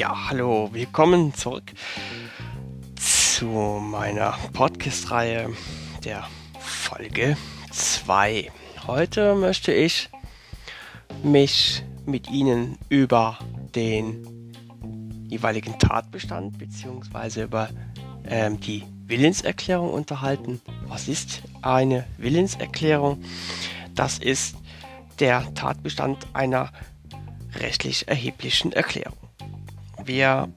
Ja, hallo, willkommen zurück zu meiner Podcast-Reihe der Folge 2. Heute möchte ich mich mit Ihnen über den jeweiligen Tatbestand bzw. über ähm, die Willenserklärung unterhalten. Was ist eine Willenserklärung? Das ist der Tatbestand einer rechtlich erheblichen Erklärung. Wir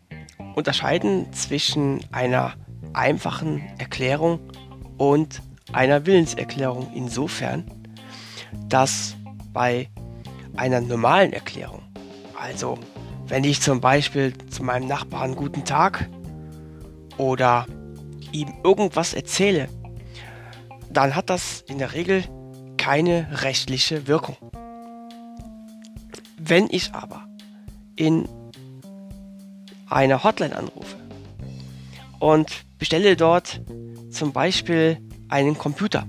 unterscheiden zwischen einer einfachen Erklärung und einer Willenserklärung insofern, dass bei einer normalen Erklärung, also wenn ich zum Beispiel zu meinem Nachbarn guten Tag oder ihm irgendwas erzähle, dann hat das in der Regel keine rechtliche Wirkung. Wenn ich aber in einer Hotline anrufe und bestelle dort zum Beispiel einen Computer,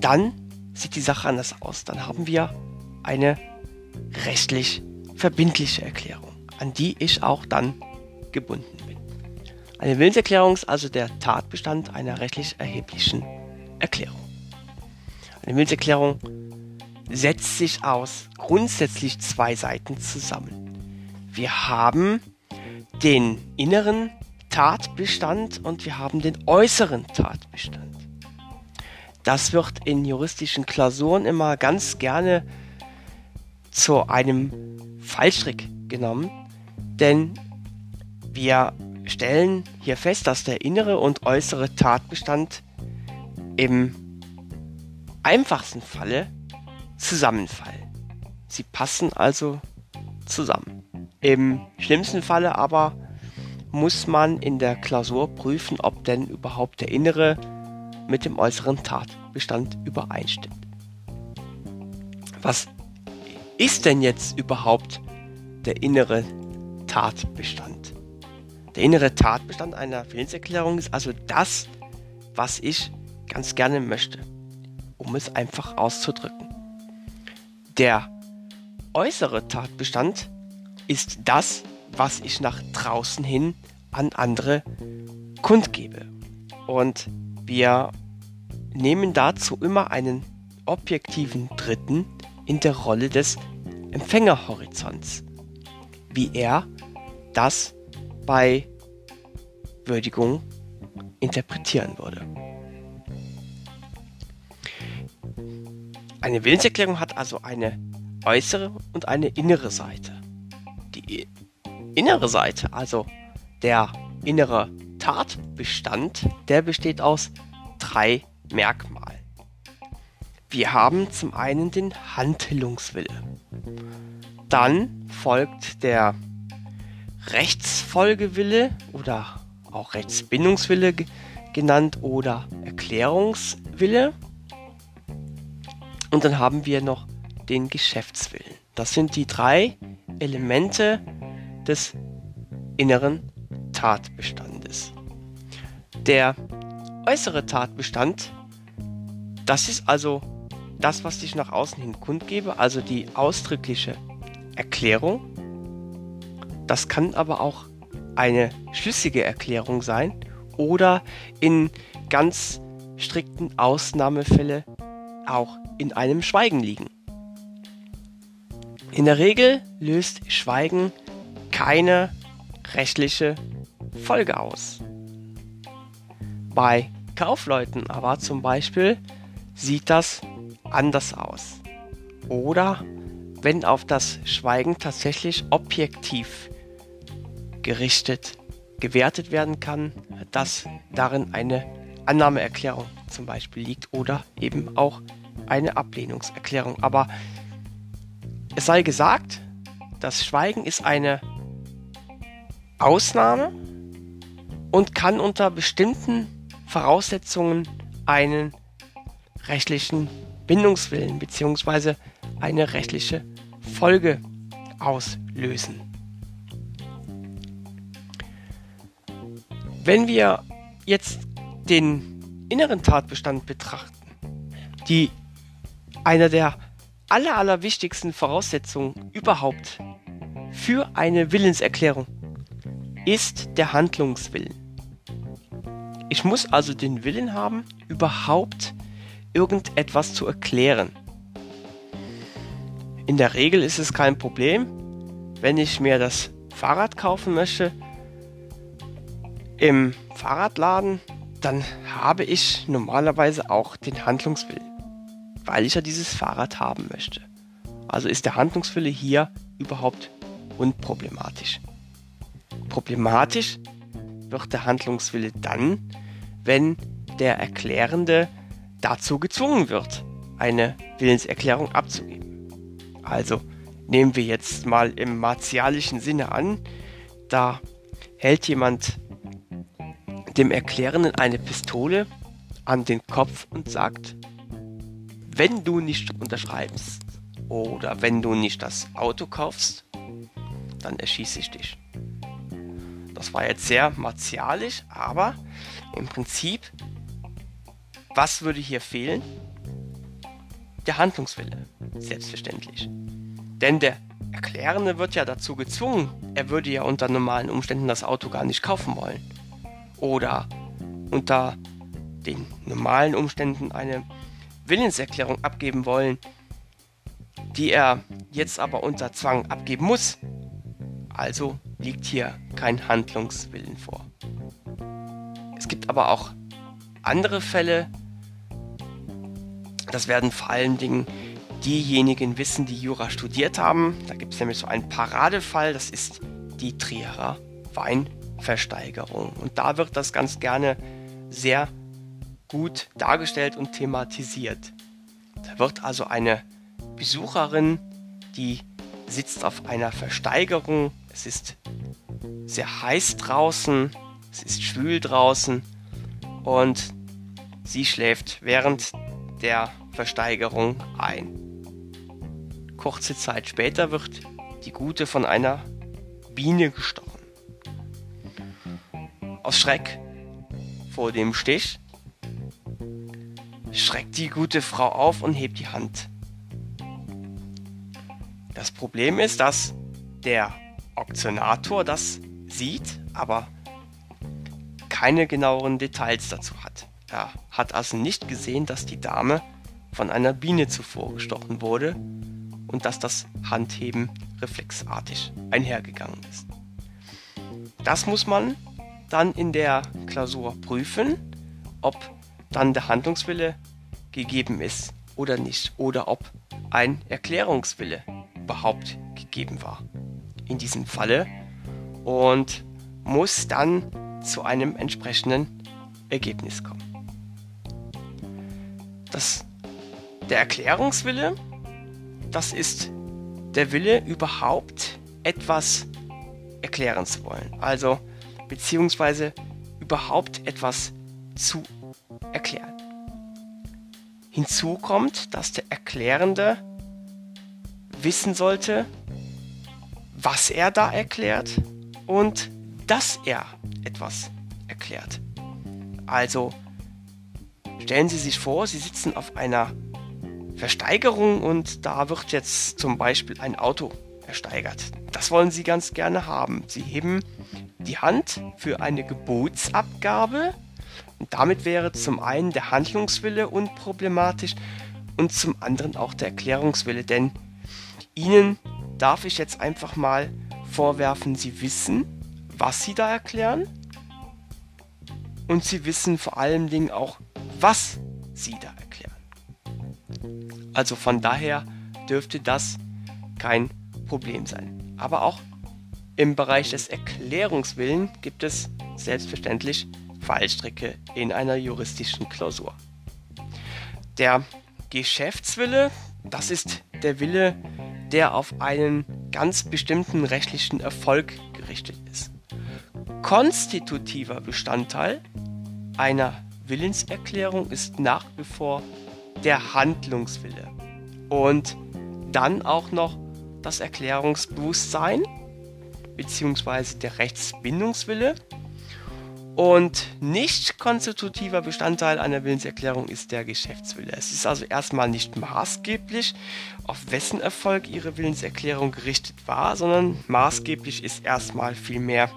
dann sieht die Sache anders aus. Dann haben wir eine rechtlich verbindliche Erklärung, an die ich auch dann gebunden bin. Eine Willenserklärung ist also der Tatbestand einer rechtlich erheblichen Erklärung. Eine Willenserklärung setzt sich aus grundsätzlich zwei Seiten zusammen. Wir haben den inneren Tatbestand und wir haben den äußeren Tatbestand. Das wird in juristischen Klausuren immer ganz gerne zu einem Fallstrick genommen, denn wir stellen hier fest, dass der innere und äußere Tatbestand im einfachsten Falle zusammenfallen. Sie passen also zusammen. Im schlimmsten Falle aber muss man in der Klausur prüfen, ob denn überhaupt der innere mit dem äußeren Tatbestand übereinstimmt. Was ist denn jetzt überhaupt der innere Tatbestand? Der innere Tatbestand einer Willenserklärung ist also das, was ich ganz gerne möchte, um es einfach auszudrücken. Der äußere Tatbestand ist das, was ich nach draußen hin an andere kundgebe. Und wir nehmen dazu immer einen objektiven Dritten in der Rolle des Empfängerhorizonts, wie er das bei Würdigung interpretieren würde. Eine Willenserklärung hat also eine äußere und eine innere Seite. Innere Seite, also der innere Tatbestand, der besteht aus drei Merkmalen. Wir haben zum einen den Handlungswille. Dann folgt der Rechtsfolgewille oder auch Rechtsbindungswille genannt oder Erklärungswille. Und dann haben wir noch den Geschäftswillen. Das sind die drei Elemente des inneren Tatbestandes. Der äußere Tatbestand, das ist also das, was ich nach außen hin kundgebe, also die ausdrückliche Erklärung. Das kann aber auch eine schlüssige Erklärung sein oder in ganz strikten Ausnahmefällen auch in einem Schweigen liegen. In der Regel löst Schweigen keine rechtliche Folge aus. Bei Kaufleuten aber zum Beispiel sieht das anders aus. Oder wenn auf das Schweigen tatsächlich objektiv gerichtet gewertet werden kann, dass darin eine Annahmeerklärung zum Beispiel liegt oder eben auch eine Ablehnungserklärung. Aber es sei gesagt, das Schweigen ist eine Ausnahme und kann unter bestimmten Voraussetzungen einen rechtlichen Bindungswillen bzw. eine rechtliche Folge auslösen. Wenn wir jetzt den inneren Tatbestand betrachten, die einer der aller, aller wichtigsten Voraussetzungen überhaupt für eine Willenserklärung ist der Handlungswillen. Ich muss also den Willen haben, überhaupt irgendetwas zu erklären. In der Regel ist es kein Problem, wenn ich mir das Fahrrad kaufen möchte im Fahrradladen, dann habe ich normalerweise auch den Handlungswillen, weil ich ja dieses Fahrrad haben möchte. Also ist der Handlungswille hier überhaupt unproblematisch. Problematisch wird der Handlungswille dann, wenn der Erklärende dazu gezwungen wird, eine Willenserklärung abzugeben. Also nehmen wir jetzt mal im martialischen Sinne an, da hält jemand dem Erklärenden eine Pistole an den Kopf und sagt, wenn du nicht unterschreibst oder wenn du nicht das Auto kaufst, dann erschieße ich dich. Das war jetzt sehr martialisch, aber im Prinzip, was würde hier fehlen? Der Handlungswille, selbstverständlich. Denn der Erklärende wird ja dazu gezwungen, er würde ja unter normalen Umständen das Auto gar nicht kaufen wollen. Oder unter den normalen Umständen eine Willenserklärung abgeben wollen, die er jetzt aber unter Zwang abgeben muss. Also liegt hier kein Handlungswillen vor. Es gibt aber auch andere Fälle, das werden vor allen Dingen diejenigen wissen, die Jura studiert haben. Da gibt es nämlich so einen Paradefall, das ist die Trierer Weinversteigerung. Und da wird das ganz gerne sehr gut dargestellt und thematisiert. Da wird also eine Besucherin, die sitzt auf einer Versteigerung. Es ist sehr heiß draußen, es ist schwül draußen und sie schläft während der Versteigerung ein. Kurze Zeit später wird die Gute von einer Biene gestochen. Aus Schreck vor dem Stich schreckt die gute Frau auf und hebt die Hand. Das Problem ist, dass der Auktionator das sieht, aber keine genaueren Details dazu hat. Er hat also nicht gesehen, dass die Dame von einer Biene zuvor gestochen wurde und dass das Handheben reflexartig einhergegangen ist. Das muss man dann in der Klausur prüfen, ob dann der Handlungswille gegeben ist oder nicht oder ob ein Erklärungswille überhaupt gegeben war in diesem Falle und muss dann zu einem entsprechenden Ergebnis kommen. Das, der Erklärungswille das ist der Wille, überhaupt etwas erklären zu wollen. Also, beziehungsweise überhaupt etwas zu erklären. Hinzu kommt, dass der Erklärende wissen sollte, was er da erklärt und dass er etwas erklärt. Also stellen Sie sich vor, Sie sitzen auf einer Versteigerung und da wird jetzt zum Beispiel ein Auto ersteigert. Das wollen Sie ganz gerne haben. Sie heben die Hand für eine Gebotsabgabe damit wäre zum einen der Handlungswille unproblematisch und zum anderen auch der Erklärungswille, denn Ihnen darf ich jetzt einfach mal vorwerfen, Sie wissen, was Sie da erklären und Sie wissen vor allen Dingen auch, was Sie da erklären. Also von daher dürfte das kein Problem sein. Aber auch im Bereich des Erklärungswillen gibt es selbstverständlich Fallstricke in einer juristischen Klausur. Der Geschäftswille, das ist der Wille, der auf einen ganz bestimmten rechtlichen Erfolg gerichtet ist. Konstitutiver Bestandteil einer Willenserklärung ist nach wie vor der Handlungswille. Und dann auch noch das Erklärungsbewusstsein bzw. der Rechtsbindungswille Und nicht konstitutiver Bestandteil einer Willenserklärung ist der Geschäftswille. Es ist also erstmal nicht maßgeblich, auf wessen Erfolg Ihre Willenserklärung gerichtet war, sondern maßgeblich ist erstmal vielmehr,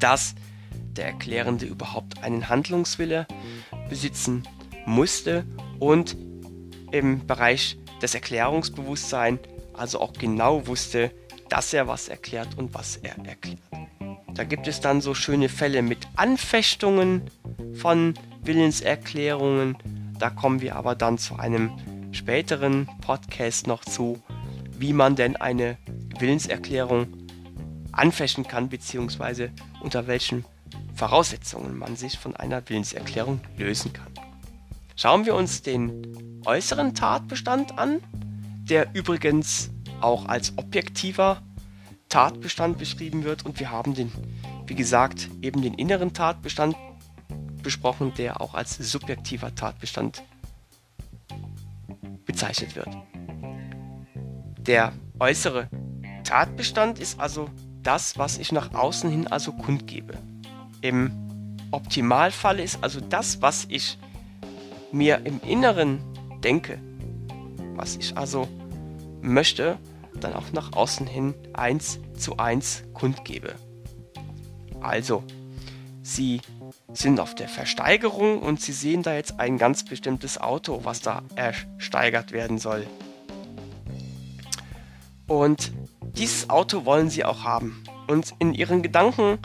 dass der Erklärende überhaupt einen Handlungswille besitzen musste und im Bereich des Erklärungsbewusstseins also auch genau wusste, dass er was erklärt und was er erklärt. Da gibt es dann so schöne Fälle mit Anfechtungen von Willenserklärungen. Da kommen wir aber dann zu einem späteren Podcast noch zu, wie man denn eine Willenserklärung anfechten kann, beziehungsweise unter welchen Voraussetzungen man sich von einer Willenserklärung lösen kann. Schauen wir uns den äußeren Tatbestand an, der übrigens auch als objektiver Tatbestand beschrieben wird und wir haben den, wie gesagt, eben den inneren Tatbestand besprochen, der auch als subjektiver Tatbestand bezeichnet wird. Der äußere Tatbestand ist also das, was ich nach außen hin also kundgebe. Im Optimalfall ist also das, was ich mir im Inneren denke, was ich also möchte, dann auch nach außen hin eins zu eins kundgebe. Also, Sie sind auf der Versteigerung und Sie sehen da jetzt ein ganz bestimmtes Auto, was da ersteigert werden soll. Und dieses Auto wollen Sie auch haben. Und in Ihren Gedanken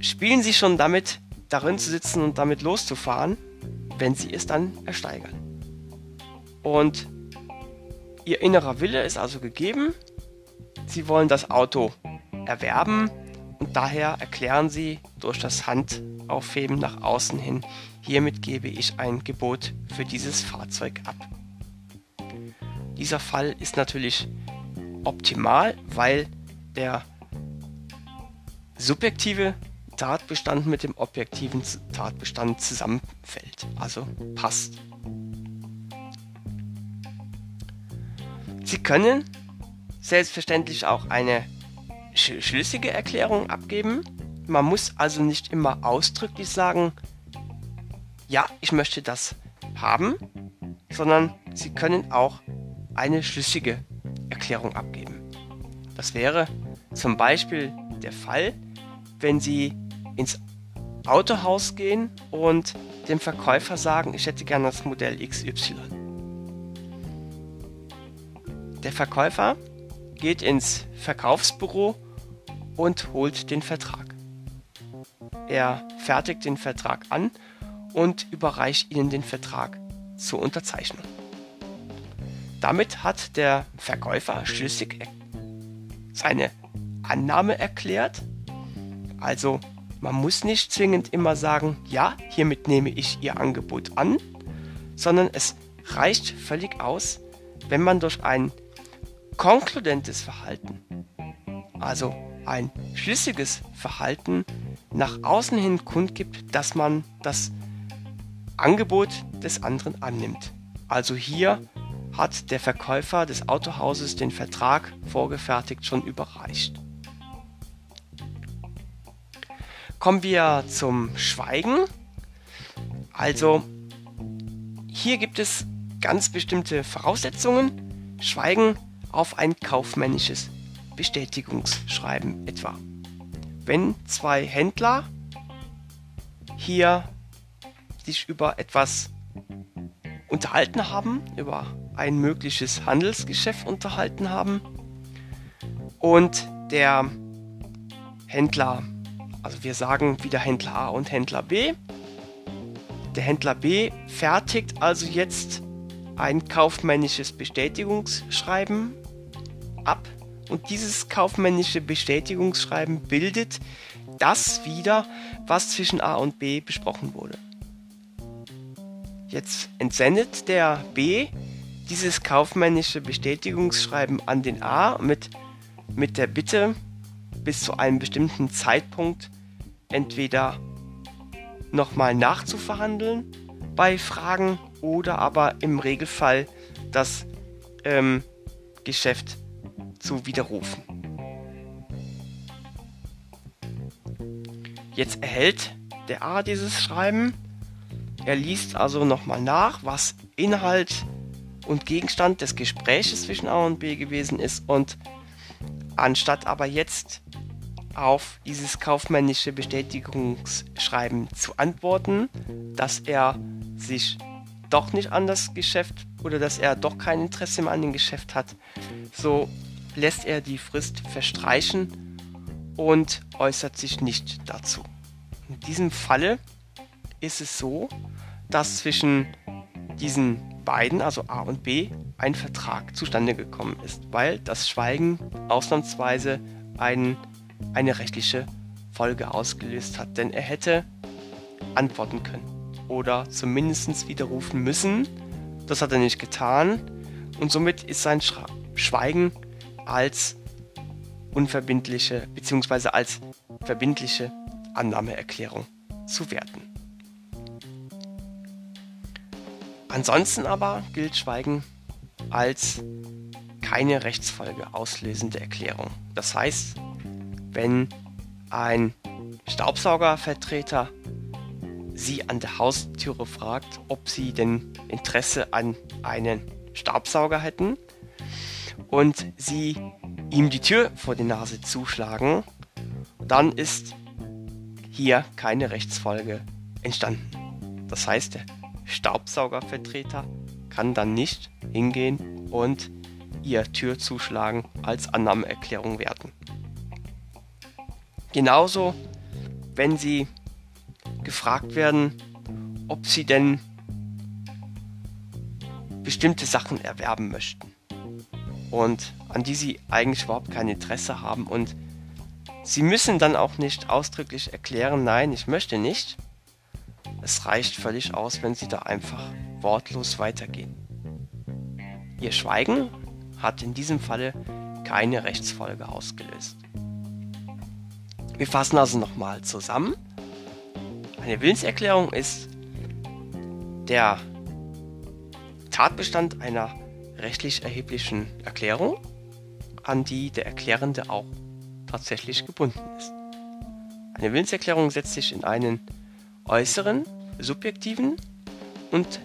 spielen Sie schon damit, darin zu sitzen und damit loszufahren, wenn Sie es dann ersteigern. Und Ihr innerer Wille ist also gegeben. Sie wollen das Auto erwerben und daher erklären Sie durch das Handaufheben nach außen hin, hiermit gebe ich ein Gebot für dieses Fahrzeug ab. Dieser Fall ist natürlich optimal, weil der subjektive Tatbestand mit dem objektiven Tatbestand zusammenfällt, also passt. Sie können selbstverständlich auch eine sch schlüssige Erklärung abgeben. Man muss also nicht immer ausdrücklich sagen, ja, ich möchte das haben, sondern Sie können auch eine schlüssige Erklärung abgeben. Das wäre zum Beispiel der Fall, wenn Sie ins Autohaus gehen und dem Verkäufer sagen, ich hätte gerne das Modell XY. Der Verkäufer geht ins Verkaufsbüro und holt den Vertrag. Er fertigt den Vertrag an und überreicht Ihnen den Vertrag zur Unterzeichnung. Damit hat der Verkäufer schlüssig seine Annahme erklärt. Also man muss nicht zwingend immer sagen, ja, hiermit nehme ich Ihr Angebot an, sondern es reicht völlig aus, wenn man durch ein konkludentes Verhalten, also ein schlüssiges Verhalten nach außen hin kundgibt, dass man das Angebot des anderen annimmt. Also hier hat der Verkäufer des Autohauses den Vertrag vorgefertigt schon überreicht. Kommen wir zum Schweigen. Also hier gibt es ganz bestimmte Voraussetzungen. Schweigen auf ein kaufmännisches Bestätigungsschreiben etwa. Wenn zwei Händler hier sich über etwas unterhalten haben, über ein mögliches Handelsgeschäft unterhalten haben und der Händler, also wir sagen wieder Händler A und Händler B, der Händler B fertigt also jetzt ein kaufmännisches Bestätigungsschreiben ab und dieses kaufmännische Bestätigungsschreiben bildet das wieder, was zwischen A und B besprochen wurde. Jetzt entsendet der B dieses kaufmännische Bestätigungsschreiben an den A mit, mit der Bitte, bis zu einem bestimmten Zeitpunkt entweder nochmal nachzuverhandeln bei Fragen oder aber im Regelfall das ähm, Geschäft zu widerrufen. Jetzt erhält der A dieses Schreiben. Er liest also nochmal nach, was Inhalt und Gegenstand des Gespräches zwischen A und B gewesen ist und anstatt aber jetzt auf dieses kaufmännische Bestätigungsschreiben zu antworten, dass er sich doch nicht an das Geschäft oder dass er doch kein Interesse mehr an dem Geschäft hat, so lässt er die Frist verstreichen und äußert sich nicht dazu. In diesem Falle ist es so, dass zwischen diesen beiden, also A und B, ein Vertrag zustande gekommen ist, weil das Schweigen ausnahmsweise ein, eine rechtliche Folge ausgelöst hat. Denn er hätte antworten können oder zumindest widerrufen müssen. Das hat er nicht getan und somit ist sein Schweigen als unverbindliche bzw. als verbindliche Annahmeerklärung zu werten. Ansonsten aber gilt Schweigen als keine Rechtsfolge auslösende Erklärung. Das heißt, wenn ein Staubsaugervertreter Sie an der Haustüre fragt, ob Sie denn Interesse an einem Staubsauger hätten und Sie ihm die Tür vor die Nase zuschlagen, dann ist hier keine Rechtsfolge entstanden. Das heißt, der Staubsaugervertreter kann dann nicht hingehen und ihr Tür zuschlagen als Annahmeerklärung werten. Genauso, wenn Sie gefragt werden, ob Sie denn bestimmte Sachen erwerben möchten und an die Sie eigentlich überhaupt kein Interesse haben und Sie müssen dann auch nicht ausdrücklich erklären, nein, ich möchte nicht, es reicht völlig aus, wenn sie da einfach wortlos weitergehen. Ihr Schweigen hat in diesem Falle keine Rechtsfolge ausgelöst. Wir fassen also nochmal zusammen. Eine Willenserklärung ist der Tatbestand einer rechtlich erheblichen Erklärung, an die der Erklärende auch tatsächlich gebunden ist. Eine Willenserklärung setzt sich in einen äußeren, subjektiven und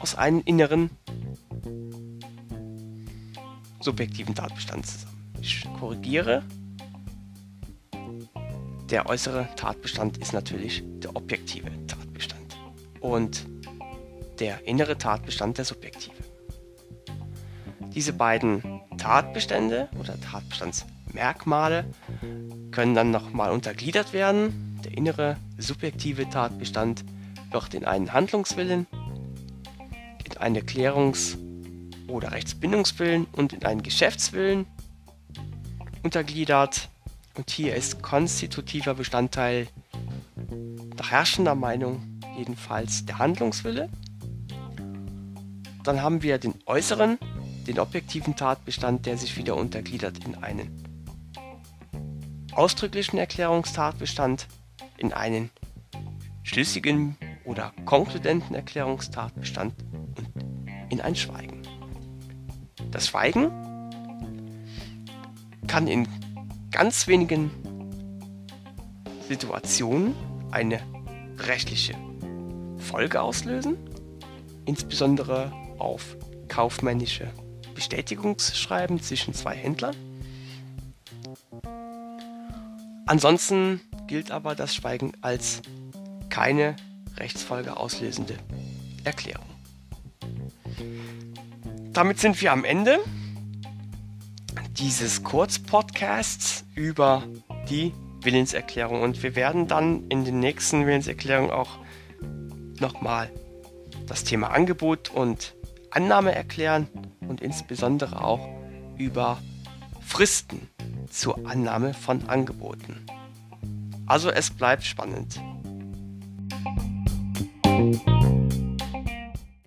aus einem inneren, subjektiven Tatbestand zusammen. Ich korrigiere. Der äußere Tatbestand ist natürlich der objektive Tatbestand und der innere Tatbestand der subjektive. Diese beiden Tatbestände oder Tatbestandsmerkmale können dann nochmal untergliedert werden der innere subjektive Tatbestand wird in einen Handlungswillen, in einen Klärungs- oder Rechtsbindungswillen und in einen Geschäftswillen untergliedert. Und hier ist konstitutiver Bestandteil nach herrschender Meinung jedenfalls der Handlungswille. Dann haben wir den äußeren, den objektiven Tatbestand, der sich wieder untergliedert in einen ausdrücklichen Erklärungstatbestand in einen schlüssigen oder konkludenten Erklärungstatbestand und in ein Schweigen. Das Schweigen kann in ganz wenigen Situationen eine rechtliche Folge auslösen, insbesondere auf kaufmännische Bestätigungsschreiben zwischen zwei Händlern. Ansonsten gilt aber das Schweigen als keine Rechtsfolge auslösende Erklärung. Damit sind wir am Ende dieses Kurzpodcasts über die Willenserklärung und wir werden dann in den nächsten Willenserklärungen auch nochmal das Thema Angebot und Annahme erklären und insbesondere auch über Fristen zur Annahme von Angeboten. Also es bleibt spannend.